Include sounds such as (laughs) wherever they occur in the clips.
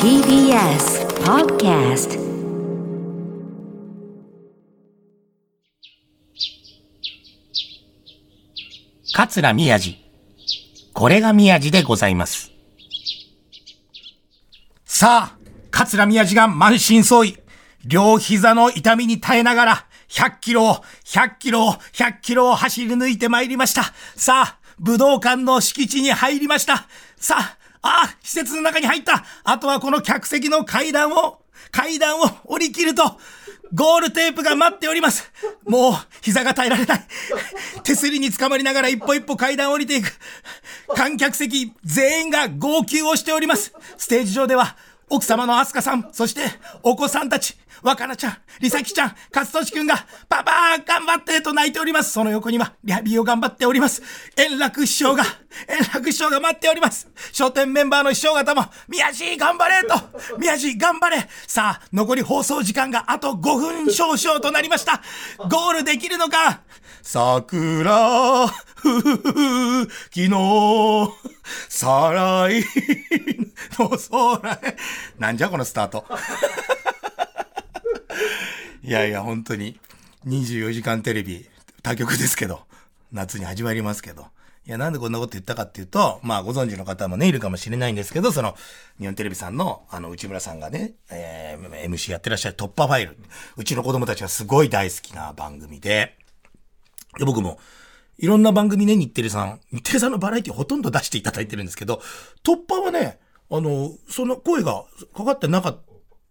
TBS Podcast 桂宮治。これが宮治でございます。さあ、桂宮治が満身創痍。両膝の痛みに耐えながら、100キロを、100キロを、100キロを走り抜いて参りました。さあ、武道館の敷地に入りました。さあ、あ、施設の中に入った。あとはこの客席の階段を、階段を降り切ると、ゴールテープが待っております。もう、膝が耐えられない。手すりにつかまりながら一歩一歩階段を降りていく。観客席全員が号泣をしております。ステージ上では、奥様のアスカさん、そして、お子さんたち、若菜ちゃん、りさきちゃん、かつとしくんが、パパー頑張ってと泣いております。その横には、リハビリを頑張っております。円楽師匠が、円楽師匠が待っております。笑点メンバーの師匠方も、宮治頑張れと、宮治頑張れさあ、残り放送時間があと5分少々となりました。ゴールできるのか？桜、ふふふ、昨日、再来の空へ。なんじゃこのスタート。(laughs) いやいや、本当に、24時間テレビ、他局ですけど、夏に始まりますけど。いや、なんでこんなこと言ったかっていうと、まあ、ご存知の方もね、いるかもしれないんですけど、その、日本テレビさんの、あの、内村さんがね、えー、MC やってらっしゃる突破ファイル。うちの子供たちがすごい大好きな番組で、で、僕も、いろんな番組ね、日テレさん、日テレさんのバラエティほとんど出していただいてるんですけど、突破はね、あの、その声がかかってなかっ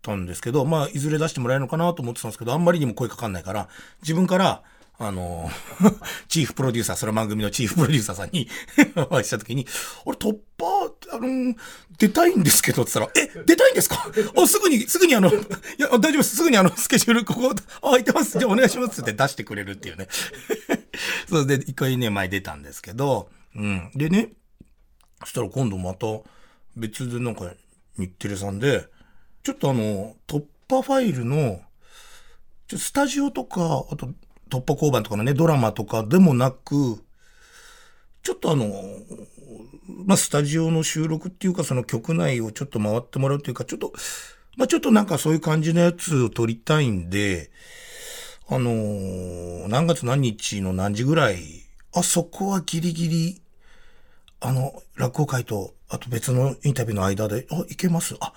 たんですけど、まあ、いずれ出してもらえるのかなと思ってたんですけど、あんまりにも声かかんないから、自分から、あの、(laughs) チーフプロデューサー、その番組のチーフプロデューサーさんに (laughs) お会いした時に、俺突破、あの、出たいんですけど、って言ったら、え、出たいんですか？(laughs) あ、すぐに、すぐにあの、いや、大丈夫です。すぐにあの、スケジュール、ここ、あ、空いてます。じゃあお願いしますって出してくれるっていうね。それで、一回ね、前出たんですけど、うん。でね、そしたら今度また、別でなんか、日テレさんで、ちょっとあの、突破ファイルの、ちょスタジオとか、あと、突破交番とかのね、ドラマとかでもなく、ちょっとあの、まあ、スタジオの収録っていうか、その曲内をちょっと回ってもらうっていうか、ちょっと、まあ、ちょっとなんかそういう感じのやつを撮りたいんで、あのー何月何日の何時ぐらい、あそこはギリギリ、あの、落語会と、あと別のインタビューの間で、あ、いけます。あ、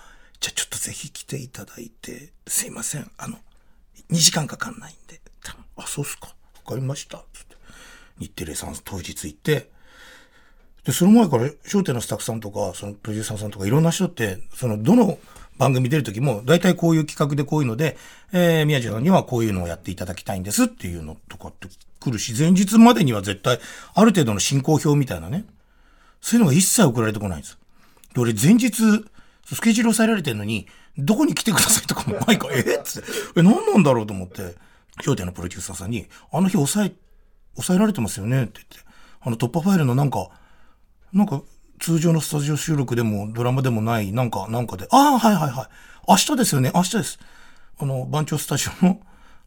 ぜひ来ていただいて、すいません。あの、2時間かかんないんで。あ、そうっすか。わかりました。つって。日テレさん当日行って、で、その前から、商店のスタッフさんとか、そのプロデューサーさんとか、いろんな人って、その、どの番組出るときも、大体こういう企画でこういうので、えー、宮地さんにはこういうのをやっていただきたいんですっていうのとかって来るし、前日までには絶対、ある程度の進行表みたいなね、そういうのが一切送られてこないんです。で、俺前日、スケジュール抑えられてるのに、どこに来てくださいとかもないか、えっつって、え、何なんだろうと思って、商店のプロデューサーさんに、あの日抑え、抑えられてますよねって言って、あの突破ファイルのなんか、なんか、通常のスタジオ収録でもドラマでもない、なんか、なんかで、ああ、はいはいはい。明日ですよね、明日です。あの、番長スタジオの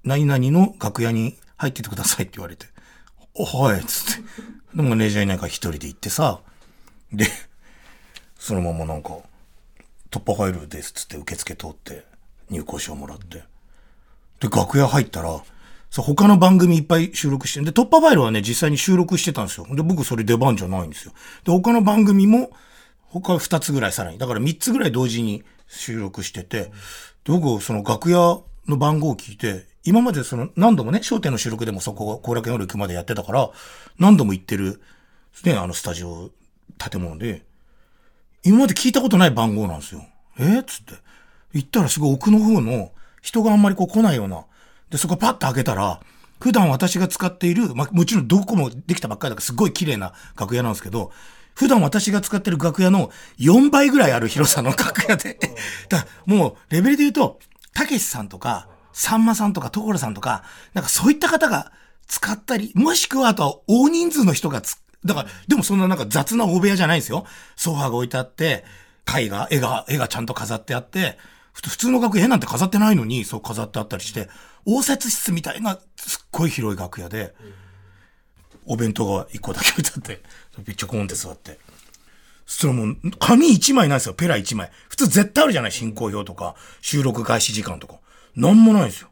何々の楽屋に入っててくださいって言われて、おはい、つって。でもねじゃいないから一人で行ってさ、で、そのままなんか、突破ファイルですっつって受付通って入校証もらって。で、楽屋入ったら、さ、他の番組いっぱい収録して、で、突破ファイルはね、実際に収録してたんですよ。で、僕それ出番じゃないんですよ。で、他の番組も、他二つぐらいさらに。だから三つぐらい同時に収録してて、で、僕、その楽屋の番号を聞いて、今までその何度もね、商店の収録でもそこ、後楽園夜行くまでやってたから、何度も行ってる、ね、あのスタジオ、建物で、今まで聞いたことない番号なんですよ。え？っつって。行ったらすごい奥の方の人があんまりこう来ないような。で、そこパッと開けたら、普段私が使っている、まあ、もちろんどこもできたばっかりだからすごい綺麗な楽屋なんですけど、普段私が使ってる楽屋の4倍ぐらいある広さの楽屋で。(laughs) だもうレベルで言うと、たけしさんとか、さんまさんとか、所さんとか、なんかそういった方が使ったり、もしくはあとは大人数の人がつ、だから、でもそんななんか雑な大部屋じゃないんですよ。ソファーが置いてあって、絵画、絵が、絵がちゃんと飾ってあって、普通の楽屋絵なんて飾ってないのに、そう飾ってあったりして、応接室みたいな、すっごい広い楽屋で、お弁当が一個だけ置いてあって、めっちゃコーンって座って。そしたらもう、紙一枚ないですよ、ペラ一枚。普通絶対あるじゃない？進行表とか、収録開始時間とか。なんもないんですよ。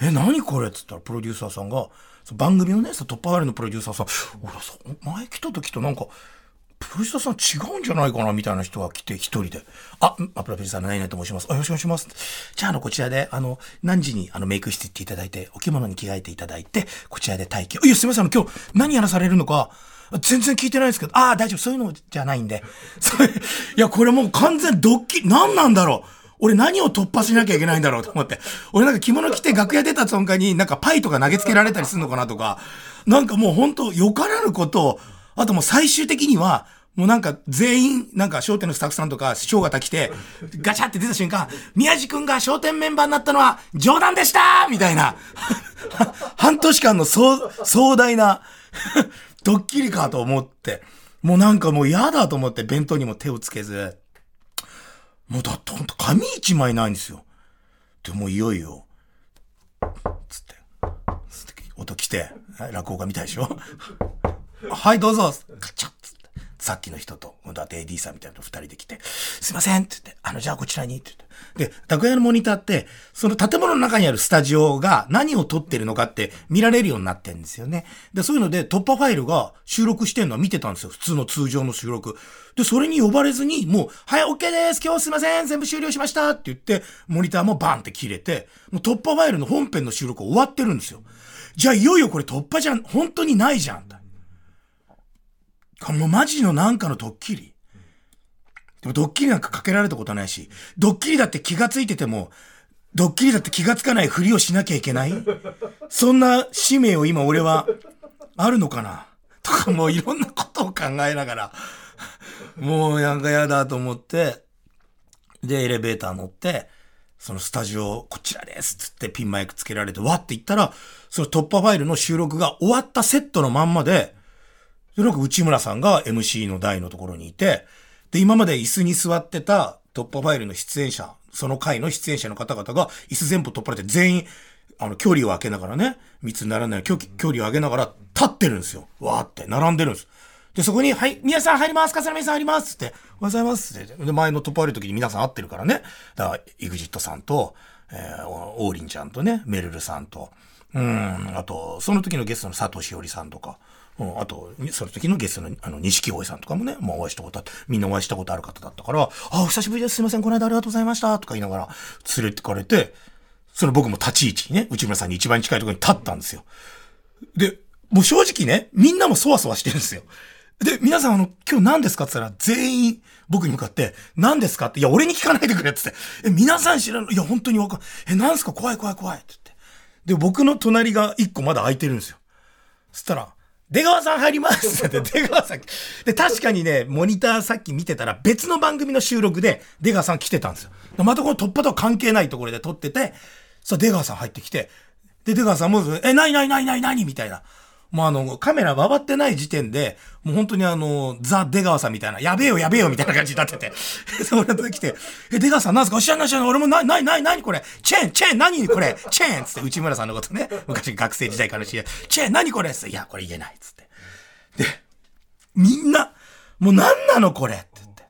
え、何これ？っつったら、プロデューサーさんが、番組のね、突破ワイルのプロデューサーさん、俺さ、前来た時となんか、プロデューサーさん違うんじゃないかなみたいな人が来て一人で。あ、プロデューサーの何々と申します。あ、よろしくお願いします。じゃあ、あの、こちらで、あの、何時にあのメイク室行っていただいて、お着物に着替えていただいて、こちらで待機。いや、すいません、あの、今日何やらされるのか、全然聞いてないですけど、ああ、大丈夫、そういうのじゃないんで。いや、これもう完全ドッキリ、何なんだろう。俺何を突破しなきゃいけないんだろうと思って。俺なんか着物着て楽屋出た瞬間になんかパイとか投げつけられたりするのかなとか、なんかもう本当よからぬことを、あともう最終的には、もうなんか全員、なんか商店のスタッフさんとか師匠方来て、ガチャって出た瞬間、宮治くんが商店メンバーになったのは冗談でしたみたいな。半年間の壮壮大なドッキリかと思って。もうなんかもう嫌だと思って弁当にも手をつけず。もうだってほんと紙一枚ないんですよ。でもいよいよ、つって、音来て、落語家みたいでしょ？(laughs) はい、どうぞカチャッつって。さっきの人と、だって AD さんみたいなの二人で来て、すいませんって言って、あの、じゃあこちらにって言って。で、楽屋のモニターって、その建物の中にあるスタジオが何を撮ってるのかって見られるようになってんですよね。で、そういうので突破ファイルが収録してるのは見てたんですよ。普通の通常の収録。で、それに呼ばれずに、もう、はい、OK です今日すいません全部終了しましたって言って、モニターもバーンって切れて、もう突破ファイルの本編の収録終わってるんですよ。じゃあいよいよこれ突破じゃん、本当にないじゃん。もうマジのなんかのドッキリ。ドッキリなんかかけられたことないし、ドッキリだって気がついてても、ドッキリだって気がつかないふりをしなきゃいけない？そんな使命を今俺はあるのかな？とかもういろんなことを考えながら、もうなんか嫌だと思って、で、エレベーター乗って、そのスタジオ、こちらですつってピンマイクつけられて、わって言ったら、その突破ファイルの収録が終わったセットのまんまで、で、なんか内村さんが MC の台のところにいて、で、今まで椅子に座ってた突破ファイルの出演者、その回の出演者の方々が椅子全部取っ払って全員、あの、距離を空けながらね、密にならない距距離を上げながら立ってるんですよ。わーって、並んでるんです。で、そこに、はい、皆さん入ります笠波さん入りますって、おはようございますって。で、前の突破ファイルの時に皆さん会ってるからね。だから、イグジットさんと、えー、オーリンちゃんとね、メルルさんと、うん、あと、その時のゲストの佐藤しおりさんとか、うん、あと、その時のゲストの、あの、錦鯉さんとかもね、もうお会いしたことあって、みんなお会いしたことある方だったから、あ、お久しぶりです。すいません。この間ありがとうございました。とか言いながら、連れてかれて、その僕も立ち位置にね、内村さんに一番近いところに立ったんですよ。で、もう正直ね、みんなもそわそわしてるんですよ。で、皆さんあの、今日何ですか？って言ったら、全員僕に向かって、何ですか？って、いや、俺に聞かないでくれって言って、え、皆さん知らない、いや、本当にわかん、え、何すか？怖い怖い怖いって言って。で、僕の隣が一個まだ空いてるんですよ。そしたら、出川さん入りますって出川さん。で、確かにね、モニターさっき見てたら別の番組の収録で出川さん来てたんですよ。またこの突破とは関係ないところで撮ってて、さ、出川さん入ってきて、で、出川さんも、え、ないないないないないみたいな。もうあの、カメラ回ってない時点で、もう本当にあの、ザ・出川さんみたいな、やべえよやべえよみたいな感じになってて。そ (laughs) れで来て、え、出川さんなんすか？知らない知らな俺もな、な、な、なにこれ？チェーンチェーン何？これ？チェーンつって内村さんのことね、昔学生時代から知り合い、チェーン何これ？いや、これ言えないつって。で、みんな、もう何なのこれ？って言って。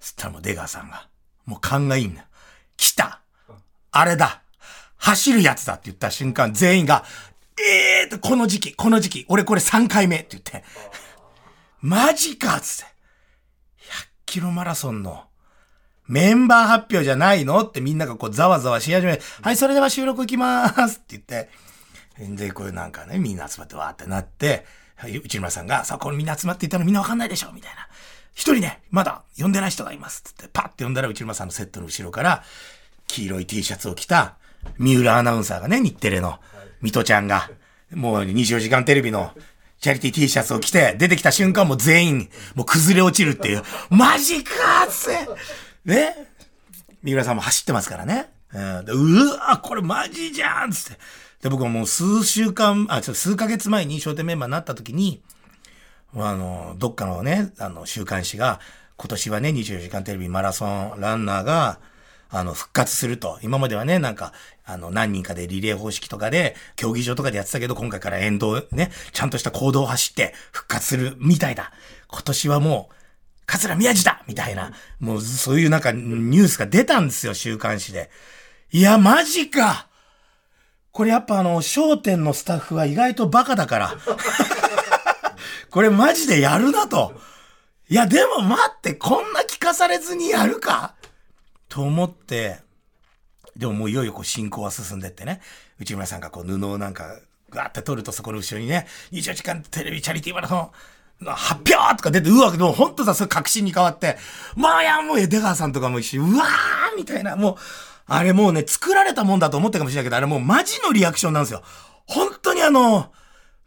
そしたらもう出川さんが、もう勘がいいんだ。来た。あれだ。走るやつだって言った瞬間、全員が、ええーと、この時期、この時期、俺これ3回目って言って、マジかつって、100キロマラソンのメンバー発表じゃないのってみんながこうざわざわし始め、はい、それでは収録行きまーすって言って、で、こういうなんかね、みんな集まってわーってなって、内村さんが、さあ、これみんな集まっていったのみんなわかんないでしょみたいな。一人ね、まだ呼んでない人がいますってって、パッて呼んだら内村さんのセットの後ろから、黄色い T シャツを着た、三浦アナウンサーがね、日テレの、水戸ちゃんが、もう24時間テレビのチャリティー T シャツを着て、出てきた瞬間も全員、もう崩れ落ちるっていう、マジかーって、ね三浦さんも走ってますからね。うん、うわこれマジじゃんつって。で、僕はもう数週間、あ、ちょ数ヶ月前に商店メンバーになった時に、あの、どっかのね、あの、週刊誌が、今年はね、24時間テレビマラソンランナーが、あの、復活すると。今まではね、なんか、あの、何人かでリレー方式とかで、競技場とかでやってたけど、今回から沿道ね、ちゃんとした行動を走って復活するみたいだ。今年はもう、桂宮治だみたいな、もうそういうなんかニュースが出たんですよ、週刊誌で。いや、マジかこれやっぱあの、商店のスタッフは意外とバカだから。(laughs) これマジでやるなと。いや、でも待って、こんな聞かされずにやるか?と思って、でももういよいよこう進行は進んでってね、内村さんがこう布をなんか、ガーって撮るとそこの後ろにね、24時間テレビチャリティーマラソン、発表とか出て、うわ、もうほんとさ、それ確信に変わって、まあや、もう出川さんとかも一緒うわーみたいな、もう、あれもうね、作られたもんだと思ったかもしれないけど、あれもうマジのリアクションなんですよ。本当にあの、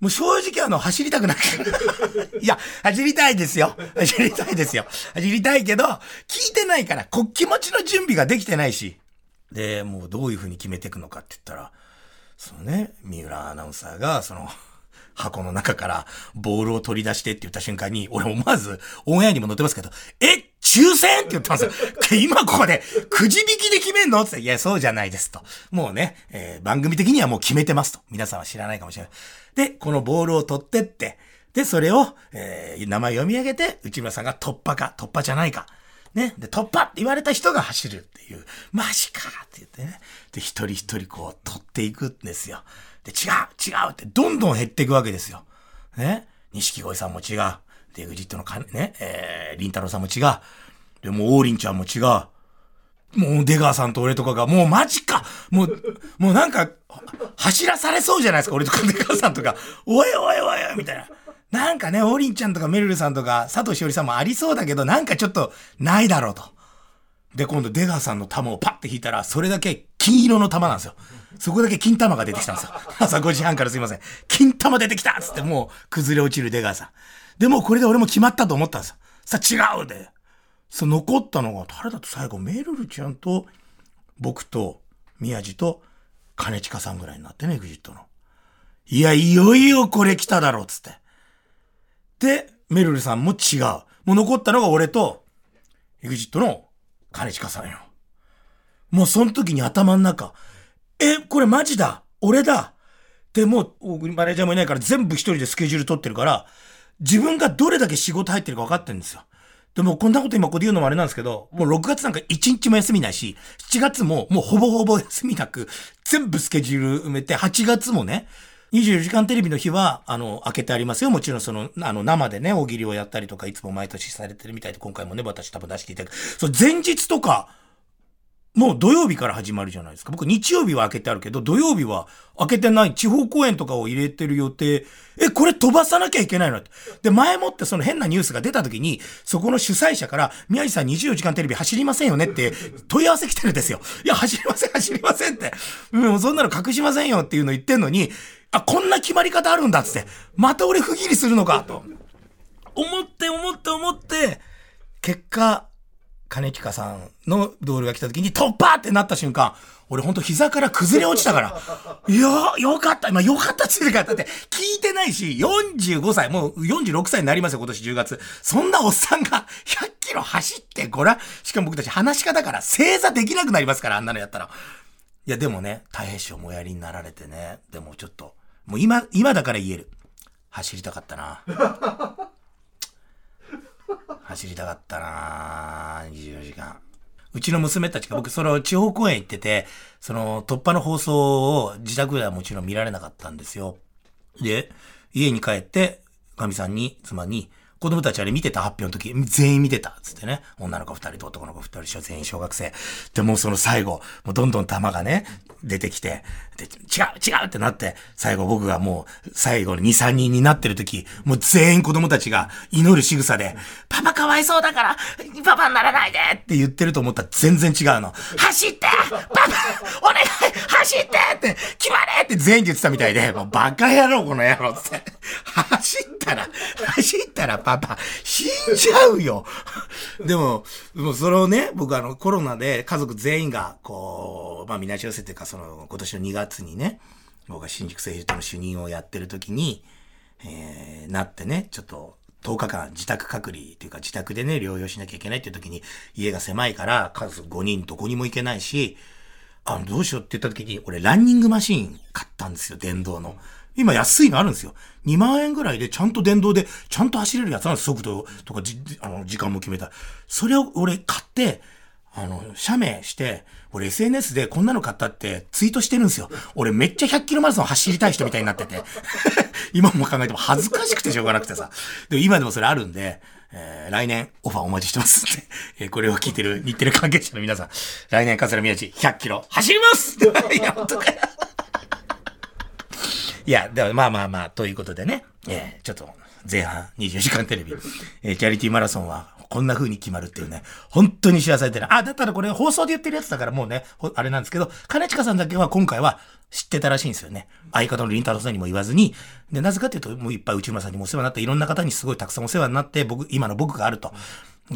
もう正直あの、走りたくなくて。(laughs) いや、走りたいですよ。走りたいですよ。走りたいけど、聞いてないから、こ、気持ちの準備ができてないし。で、もうどういう風に決めていくのかって言ったら、そのね、三浦アナウンサーが、その、箱の中からボールを取り出してって言った瞬間に、俺思わずオンエアにも載ってますけど、え抽選？って言ってますよ。(laughs) 今ここでくじ引きで決めんの？って。いや、そうじゃないですと。もうね、えー、番組的にはもう決めてますと。皆さんは知らないかもしれない。で、このボールを取ってって、で、それを、えー、名前読み上げて、内村さんが突破か、突破じゃないか。ね。で、突破って言われた人が走るっていう。マジかって言ってね。で、一人一人こう、取っていくんですよ。で、違う違うってどんどん減っていくわけですよ。ね。錦鯉さんも違う。で、エグジットのかね、えー、りんたろさんも違う。で、もう、王林ちゃんも違う。もう、出川さんと俺とかが、もうマジかもう、もうなんか、走らされそうじゃないですか、俺とか出川さんとか。おいおいおいおいみたいな。なんかね、王林ちゃんとかめるるさんとか、佐藤しおりさんもありそうだけど、なんかちょっと、ないだろうと。で、今度出川さんの玉をパッて引いたら、それだけ金色の玉なんですよ。そこだけ金玉が出てきたんですよ。(laughs) 朝5時半からすいません。金玉出てきたっつってもう崩れ落ちる出川さん。でもこれで俺も決まったと思ったんですよ。さあ違うで。そう残ったのが誰だと最後メルルちゃんと僕と宮地と兼近さんぐらいになってね、エグジットの。いや、いよいよこれ来ただろ、つって。で、メルルさんも違う。もう残ったのが俺と、エグジットの兼近さんよ。もうその時に頭の中、え、これマジだ？俺だ？でもうマネージャーもいないから全部一人でスケジュール取ってるから、自分がどれだけ仕事入ってるか分かってるんですよ。でもこんなこと今ここで言うのもあれなんですけど、もう6月なんか1日も休みないし、7月ももうほぼほぼ休みなく、全部スケジュール埋めて、8月もね、24時間テレビの日は、あの、開けてありますよ。もちろんその、あの、生でね、大喜利をやったりとか、いつも毎年されてるみたいで、今回もね、私多分出していただく。そう、前日とか、もう土曜日から始まるじゃないですか。僕日曜日は開けてあるけど、土曜日は開けてない地方公演とかを入れてる予定。え、これ飛ばさなきゃいけないの？で、前もってその変なニュースが出た時に、そこの主催者から、宮治さん24時間テレビ走りませんよねって問い合わせ来てるんですよ。いや、走りません、走りませんって。うん、そんなの隠しませんよっていうの言ってんのに、あ、こんな決まり方あるんだっつって、また俺不義理するのかと。思って思って思って、結果、金近さんのドールが来た時に突破ってなった瞬間、俺ほんと膝から崩れ落ちたから。いや、よかった。まあ、よかったっつってか。だって聞いてないし、45歳、もう46歳になりますよ、今年10月。そんなおっさんが100キロ走ってごらん。しかも僕たち話し方から正座できなくなりますから、あんなのやったら。いや、でもね、太平師匠もやりになられてね。でもちょっと、もう今、今だから言える。走りたかったな。(laughs) 走りたかったな24時間。うちの娘たちが僕その地方公演行ってて、その突破の放送を自宅ではもちろん見られなかったんですよ。で、家に帰って、かみさんに、妻に、子供たちあれ見てた発表の時、全員見てたつってね。女の子二人と男の子二人、全員小学生。で、もうその最後、もうどんどん玉がね、出てきて、で、違う違うってなって、最後僕がもう、最後の2、3人になってる時、もう全員子供たちが祈る仕草で、パパかわいそうだから、パパにならないでって言ってると思ったら全然違うの。走ってパパお願い走ってって決まれって全員で言ってたみたいで、もうバカ野郎この野郎って。走ったら、走ったらパパ、死んじゃうよ。(laughs) でも、もうそれをね、僕あのコロナで家族全員が、こう、まあみなし寄せっていうか、その今年の2月にね、僕が新宿政治との主任をやってる時に、えー、なってね、ちょっと10日間自宅隔離っていうか自宅でね、療養しなきゃいけないっていう時に、家が狭いから数5人どこにも行けないし、あの、どうしようって言った時に、俺ランニングマシーン買ったんですよ、電動の。い今安いのあるんですよ。2万円ぐらいでちゃんと電動で、ちゃんと走れるやつなんです。速度とかじ、あの、時間も決めた。それを俺買って、あの、写メして、俺 SNS でこんなの買ったってツイートしてるんですよ。俺めっちゃ100キロマラソン走りたい人みたいになってて。(laughs) 今も考えても恥ずかしくてしょうがなくてさ。でも今でもそれあるんで、えー来年オファーお待ちしてますんで、えーこれを聞いてる日テレ関係者の皆さん、来年桂宮治100キロ走ります (laughs) いや、本当かよ。いや、でもまあまあまあ、ということでね、えーちょっと前半24時間テレビ、えーチャリティーマラソンはこんな風に決まるっていうね、本当に知らされてる。あ、だったらこれ放送で言ってるやつだからもうね、あれなんですけど、金近さんだけは今回は知ってたらしいんですよね。相方の林太郎さんにも言わずに、で、なぜかっていうと、もういっぱい内村さんにもお世話になって、いろんな方にすごいたくさんお世話になって、僕、今の僕があると。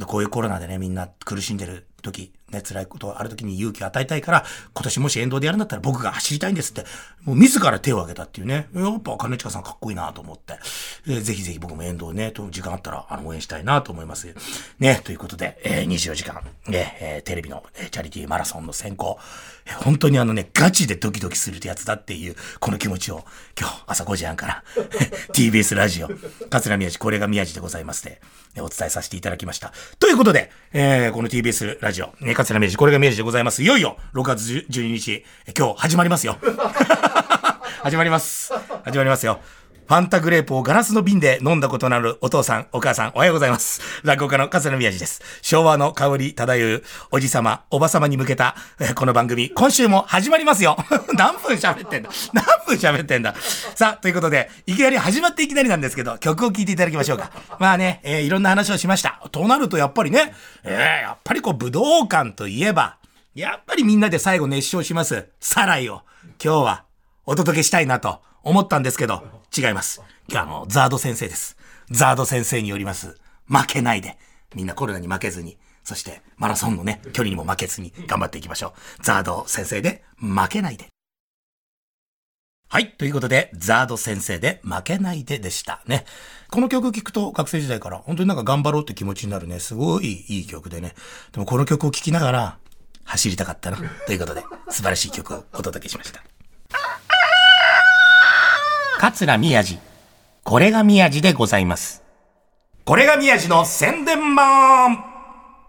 こういうコロナでね、みんな苦しんでる時、ね、辛いことある時に勇気を与えたいから、今年もし沿道でやるんだったら僕が走りたいんですって、もう自ら手を挙げたっていうね。やっぱ金近さんかっこいいなと思って。えーぜひぜひ僕も沿道ね、時間あったら、あの、応援したいなと思います。ね、ということで、えー24時間、ね、えーテレビの、えーチャリティーマラソンの選考、本当にあのね、ガチでドキドキするやつだっていう、この気持ちを、今日朝5時半から、(laughs) TBS ラジオ、桂宮治、これが宮治でございますで、お伝えさせていただきました。ということで、えーこの TBS ラジオ、ね、桂宮治、これが宮治でございます。いよいよ、6月12日、今日始まりますよ。(laughs) 始まります。始まりますよ。ファンタグレープをガラスの瓶で飲んだことのあるお父さん、お母さん、おはようございます。落語家の桂宮治です。昭和の香り漂うおじさま、おばさまに向けた、えーこの番組、今週も始まりますよ。(laughs) 何分喋ってんだ？何分喋ってんだ？さあ、ということで、いきなり始まっていきなりなんですけど、曲を聴いていただきましょうか。まあね、えーいろんな話をしました。となると、やっぱりね、えーやっぱりこう、武道館といえば、やっぱりみんなで最後熱唱します。サライを、今日は、お届けしたいなと思ったんですけど、違います。今日あの、ザード先生です。ザード先生によります、負けないで。みんなコロナに負けずに、そしてマラソンのね、距離にも負けずに頑張っていきましょう。ザード先生で、負けないで。はい。ということで、ザード先生で負けないででしたね。この曲聴くと学生時代から本当になんか頑張ろうって気持ちになるね。すごいいい曲でね。でもこの曲を聴きながら走りたかったな。ということで、素晴らしい曲をお届けしました。桂宮治。これが宮治でございます。これが宮治の宣伝マン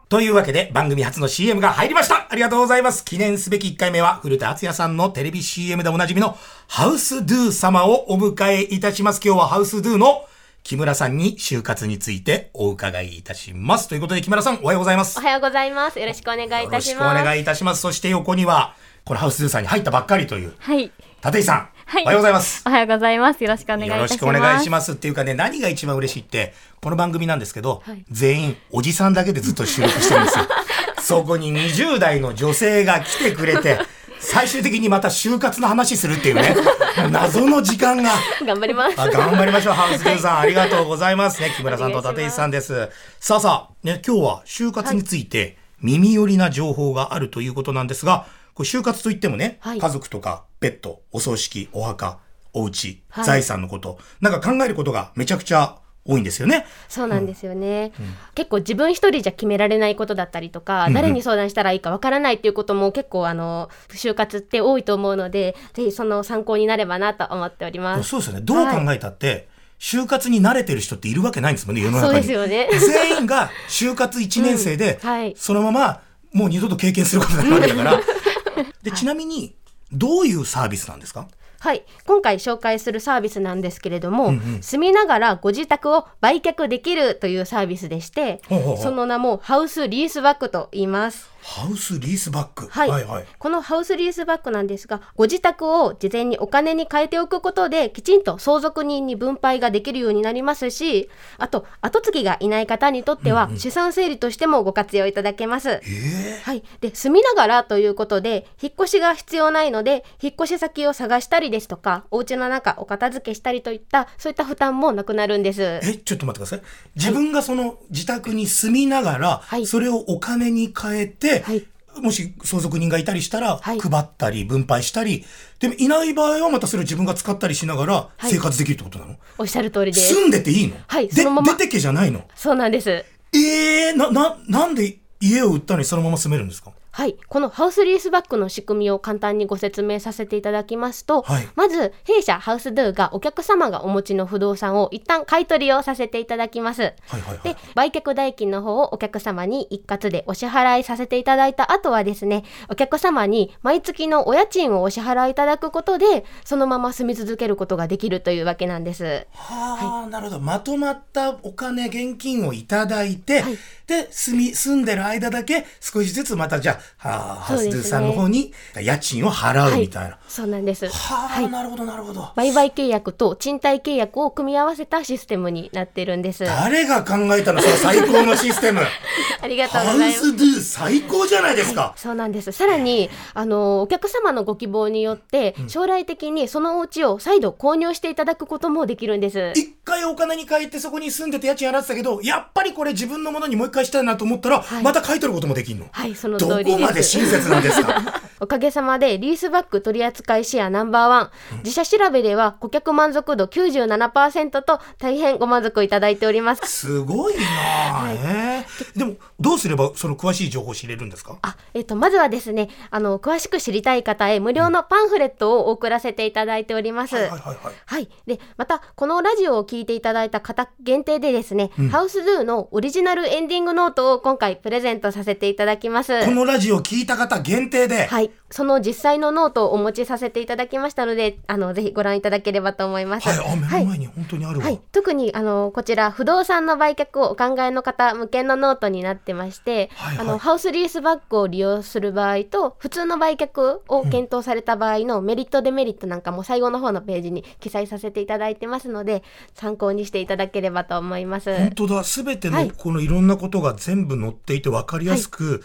というわけで番組初の CM が入りましたありがとうございます記念すべき1回目は古田敦也さんのテレビ CM でおなじみのハウスドゥ様をお迎えいたします。今日はハウスドゥの木村さんに就活についてお伺いいたします。ということで木村さんおはようございますお。はようございます。よろしくお願いいよろしくおたします。願いいたします。そして横には、これハウスドゥさんに入ったばっかりという、はい。立井さん、はい。おはようございます。おはようございます。よろしくお願いいよろし。くお願いしますっていうかね、何が一番嬉しいって、この番組なんですけど、はい全員おじさんだけでずっと収録してるんですよ。(laughs) そこに20代の女性が来てくれて、(laughs) 最終的にまた就活の話するっていうね、(laughs) 謎の時間が。頑張ります。あ頑張りましょう、ハウスデーさん。ありがとうございますね。木村さんと立石さんです。さあさあ、ね、今日は就活について耳寄りな情報があるということなんですが、これ就活といってもね、はい家族とかペット、お葬式、お墓、お家、はい財産のこと、なんか考えることがめちゃくちゃ多いんですよね。そうなんですよね、結構自分一人じゃ決められないことだったりとか、うん誰に相談したらいいかわからないっていうことも結構あの就活って多いと思うのでぜひその参考になればなと思っております。そうですよね。どう考えたって、就活に慣れてる人っているわけないんですもんね、世の中に。そうですよね全員が就活1年生で、うんはいそのままもう二度と経験することになるわけだから。(laughs) で、ちなみに、どういうサービスなんですか？はい、今回紹介するサービスなんですけれども、うんうん。住みながらご自宅を売却できるというサービスでしてほうほうほう。その名もハウスリースバックと言います。ハウスリースバック。はい、はいはい。このハウスリースバックなんですがご自宅を事前にお金に変えておくことできちんと相続人に分配ができるようになりますしあと後継ぎがいない方にとっては資産整理としてもご活用いただけます。ええはい、で住みながらということで引っ越しが必要ないので引っ越し先を探したりですとかお家の中お片付けしたりといったそういった負担もなくなるんです。え、ちょっと待ってください。自分がその自宅に住みながら、はいそれをお金に変えて、はい。もし相続人がいたりしたら、はい。配ったり分配したり、でもいない場合はまたそれを自分が使ったりしながらはい。生活できるってことなの、おっしゃる通りで。す。住んでていいの？ではいそのまま。出てけじゃないの？そうなんです。ええな、な、なんで家を売ったのにそのまま住めるんですか？はい、このハウスリースバックの仕組みを簡単にご説明させていただきますと、はいまず弊社ハウスドゥがお客様がお持ちの不動産を一旦買い取りをさせていただきます。はいはいはいで売却代金の方をお客様に一括でお支払いさせていただいた後はですねお客様に毎月のお家賃をお支払いいただくことでそのまま住み続けることができるというわけなんです。はあ、なるほど。まとまったお金、現金をいただいて、はいで、住み、住んでる間だけ少しずつまたじゃあ、ハウスそうですねドゥさんの方に家賃を払うみたいな。はそうなんです。あ、なるほどなるほど。売買契約と賃貸契約を組み合わせたシステムになってるんです。誰が考えたのその最高のシステム？(laughs) ありがとうございます。スドゥ最高じゃないですか。そうなんです。さらに、あの、お客様のご希望によって、将来的にそのお家を再度購入していただくこともできるんです。一回お金に変えてそこに住んでて家賃払ってたけど、やっぱりこれ自分のものにもう一回したいなと思ったら、はいまた買い取ることもできんの？はい、そのど通り。こまで親切なんですか？(laughs) おかげさまでリースバック取扱いシェアナンバーワン、自社調べでは顧客満足度97%と大変ご満足いただいております。すごいなあ、ええでも、どうすればその詳しい情報を知れるんですか？あ、えっ、と、まずはですね、あの、詳しく知りたい方へ無料のパンフレットを送らせていただいております。はいはいはいはい。はい。で、また、このラジオを聞いていただいた方限定でですね、ハウスドゥのオリジナルエンディングノートを今回プレゼントさせていただきます。このラジオ聞いた方限定で、はい。その実際のノートをお持ちさせていただきましたので、あの、ぜひご覧いただければと思います。はい、あ、目の前に本当にあるわ。はい、特にあのこちら不動産の売却をお考えの方向けのノートになってまして、はいはいあのハウスリースバックを利用する場合と普通の売却を検討された場合のメリットデメリットなんかも最後の方のページに記載させていただいてますので参考にしていただければと思います。本当だ、すべてはいのこのいろんなことが全部載っていて分かりやすく、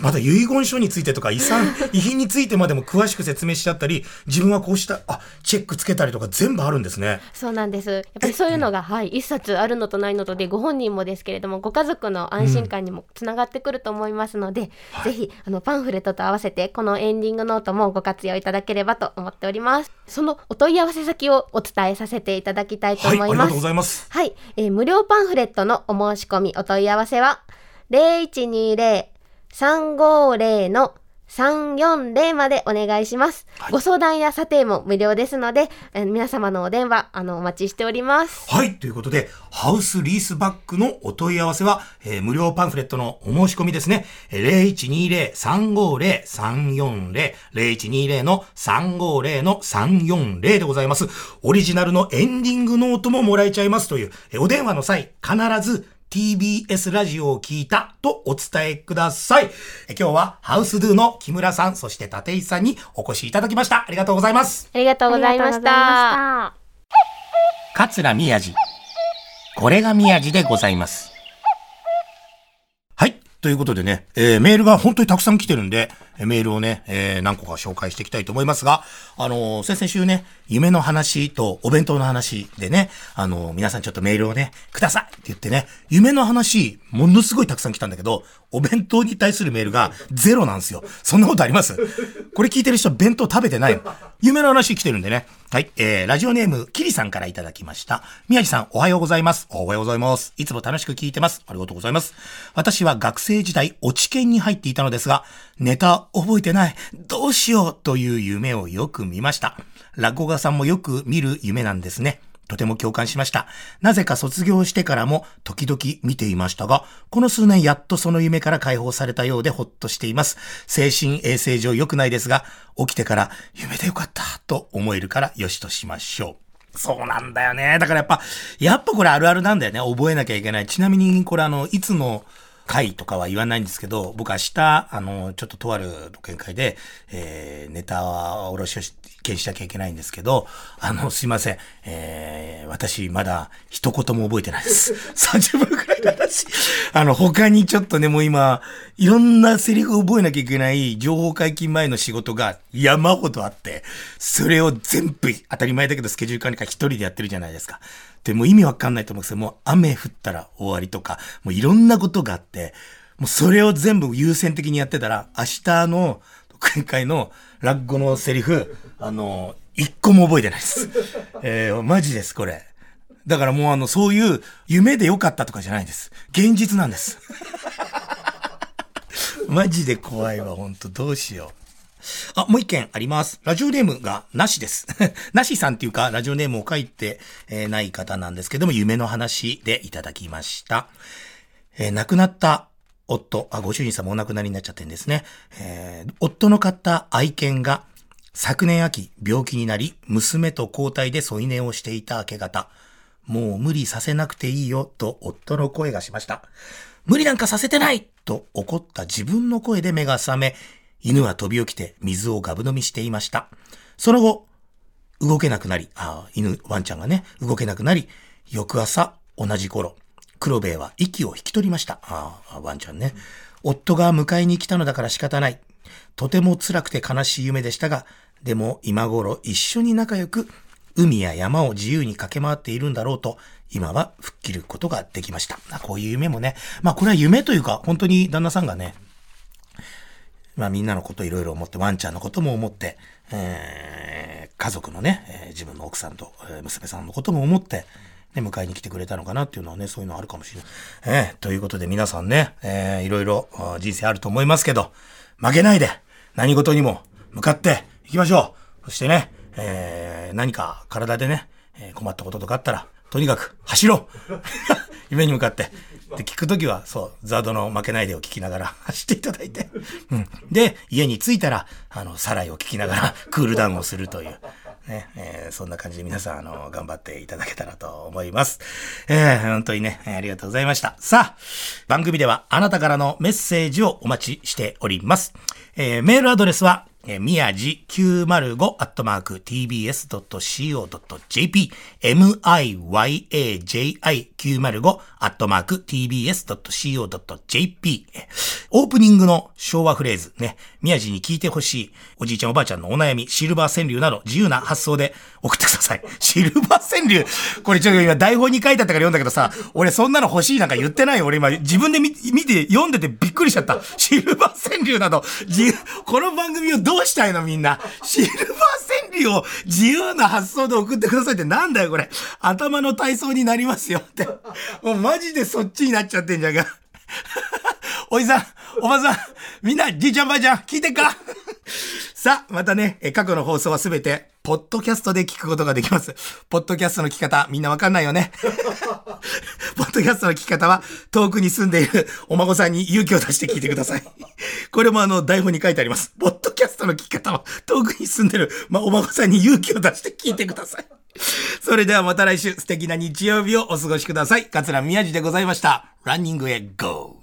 また遺言書についてとか遺産、(laughs) 遺品についてまでも詳しく説明しちゃったり、自分はこうした、あ、チェックつけたりとか全部あるんですね。そうなんです。やっぱりそういうのが、はい、一冊あるのとないのとで、ご本人もですけれども、ご家族の安心感にもつながってくると思いますので、ぜひ、あの、パンフレットと合わせて、このエンディングノートもご活用いただければと思っております。そのお問い合わせ先をお伝えさせていただきたいとはい、思いますありがとうご。ざいます。はい、えー無料パンフレットのお申し込みお問い合わせは0120-350の340までお願いします、はいご相談や査定も無料ですので、えー皆様のお電話あのお待ちしております。はい。ということで、ハウスリースバックのお問い合わせは、えー無料パンフレットのお申し込みですね。えー0120-350-340、0120の350の340でございます。オリジナルのエンディングノートももらえちゃいますという、えーお電話の際、必ず TBS ラジオを聞いたとお伝えください。えー今日はハウスドゥの木村さん、そして立石さんにお越しいただきました。ありがとうございます。ありがとうございました。桂宮治。これが宮治でございます。はい。ということでね、えーメールが本当にたくさん来てるんで、えーメールをね、えー何個か紹介していきたいと思いますが、あのー先々週ね、夢の話とお弁当の話でね、あのー皆さんちょっとメールをね、くださいって言ってね、夢の話、ものすごいたくさん来たんだけど、お弁当に対するメールがゼロなんですよ。そんなことあります？これ聞いてる人弁当食べてないの夢の話来てるんでね。はい。えー、ラジオネーム、キリさんからいただきました。宮地さん、おはようございます。おはようございます。いつも楽しく聞いてます。ありがとうございます。私は学生時代、落ち研に入っていたのですが、ネタ覚えてない。どうしようという夢をよく見ました。落語家さんもよく見る夢なんですね。とても共感しました。なぜか卒業してからも時々見ていましたが、この数年やっとその夢から解放されたようでほっとしています。精神衛生上良くないですが、起きてから夢でよかったと思えるからよしとしましょう。そうなんだよね。だからやっぱ、やっぱこれあるあるなんだよね。覚えなきゃいけない。ちなみにこれあの、いつの回とかは言わないんですけど、僕明日、あの、ちょっととある独演会で、えー、ネタはおろしをし見しなきゃいけないんですけど、あの、すいません。えー、私、まだ一言も覚えてないです。(laughs) 30分くらいの話。あの、他にちょっとね、もう今、いろんなセリフを覚えなきゃいけない情報解禁前の仕事が山ほどあって、それを全部、当たり前だけどスケジュール管理会一人でやってるじゃないですか。で、もう意味わかんないと思うんですけど、もう雨降ったら終わりとか、もういろんなことがあって、もうそれを全部優先的にやってたら、明日の独演会の落語のセリフ、あの、一個も覚えてないです。(laughs) えー、マジです、これ。だからもうあの、そういう夢でよかったとかじゃないです。現実なんです。(laughs) マジで怖いわ、ほんと。どうしよう。あ、もう一件あります。ラジオネームがなしです。(laughs) なしさんっていうか、ラジオネームを書いて、えーない方なんですけども、夢の話でいただきました。えー亡くなった夫、あ、ご主人様お亡くなりになっちゃってんですね。えー夫の買った愛犬が、昨年秋、病気になり、娘と交代で添い寝をしていた明け方。もう無理させなくていいよ、と夫の声がしました。無理なんかさせてないと怒った自分の声で目が覚め、犬は飛び起きて水をガブ飲みしていました。その後、動けなくなり、あ犬、ワンちゃんがね、動けなくなり、翌朝、同じ頃、黒兵衛は息を引き取りました。ああ、ワンちゃんね。夫が迎えに来たのだから仕方ない。とても辛くて悲しい夢でしたが、でも今頃一緒に仲良く、海や山を自由に駆け回っているんだろうと、今は吹っ切ることができました。こういう夢もね、まあこれは夢というか、本当に旦那さんがね、まあみんなのこといろいろ思って、ワンちゃんのことも思って、えー家族のね、えー自分の奥さんと、え娘さんのことも思って、ね、迎えに来てくれたのかなっていうのはね、そういうのあるかもしれない。えーということで皆さんね、えーいろいろ人生あると思いますけど、負けないで、何事にも向かっていきましょう。そしてね、えー何か体でね、え困ったこととかあったら、とにかく走ろう (laughs) 夢に向かって。で、聞くときは、そう、ザードの負けないでを聞きながら (laughs) 走っていただいて。うん。で、家に着いたら、あの、サライを聞きながら (laughs) クールダウンをするという。ね、えーそんな感じで皆さん、あの、頑張っていただけたらと思います。えー本当にね、ありがとうございました。さあ、番組ではあなたからのメッセージをお待ちしております。えーメールアドレスは、えー、みやじ905アットマーク tbs.co.jp miyaji905 アットマーク tbs.co.jp オープニングの昭和フレーズね、宮地に聞いてほしいおじいちゃんおばあちゃんのお悩み、シルバー川柳など自由な発想で送ってください。(laughs) シルバー川柳これちょっと今台本に書いてあったから読んだけどさ、俺そんなの欲しいなんか言ってないよ。俺今自分で見て読んでてびっくりしちゃった。シルバー川柳など、この番組をどどうしたいのみんな？シルバー川柳を自由な発想で送ってくださいってなんだよこれ。頭の体操になりますよって。もうマジでそっちになっちゃってんじゃんか。おじさん、おばさん、みんな、じいちゃんばあちゃん、聞いてっか？さあ、またね、過去の放送はすべて、ポッドキャストで聞くことができます。ポッドキャストの聞き方、みんなわかんないよね。(laughs) ポッドキャストの聞き方は、遠くに住んでいるお孫さんに勇気を出して聞いてください。これもあの、台本に書いてあります。ポッドキャストの聞き方は、遠くに住んでる、まあ、お孫さんに勇気を出して聞いてください。それではまた来週、素敵な日曜日をお過ごしください。桂宮治でございました。ランニングへ GO!